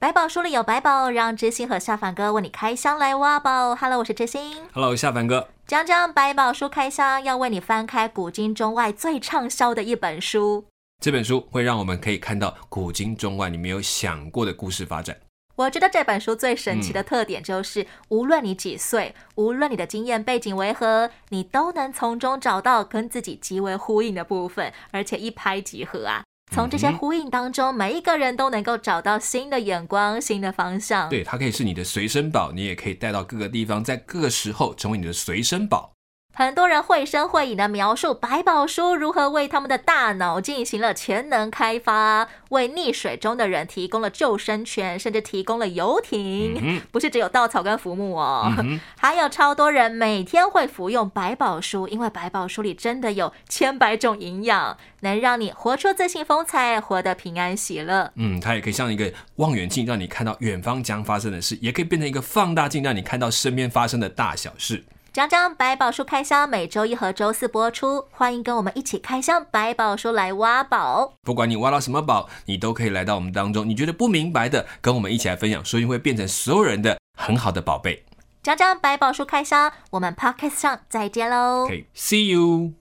百宝书里有百宝，让知心和夏凡哥为你开箱来挖宝。Hello，我是知心。Hello，夏凡哥。讲讲百宝书开箱，要为你翻开古今中外最畅销的一本书。这本书会让我们可以看到古今中外你没有想过的故事发展。我觉得这本书最神奇的特点就是，嗯、无论你几岁，无论你的经验背景为何，你都能从中找到跟自己极为呼应的部分，而且一拍即合啊！从这些呼应当中，每一个人都能够找到新的眼光、新的方向。对，它可以是你的随身宝，你也可以带到各个地方，在各个时候成为你的随身宝。很多人绘声绘影的描述百宝书如何为他们的大脑进行了潜能开发，为溺水中的人提供了救生圈，甚至提供了游艇。嗯、不是只有稻草跟浮木哦，嗯、还有超多人每天会服用百宝书，因为百宝书里真的有千百种营养，能让你活出自信风采，活得平安喜乐。嗯，它也可以像一个望远镜，让你看到远方将发生的事，也可以变成一个放大镜，让你看到身边发生的大小事。讲讲百宝书开箱，每周一和周四播出。欢迎跟我们一起开箱百宝书来挖宝。不管你挖到什么宝，你都可以来到我们当中。你觉得不明白的，跟我们一起来分享，说不定会变成所有人的很好的宝贝。讲讲百宝书开箱，我们 Podcast 上再见喽。Okay, see you.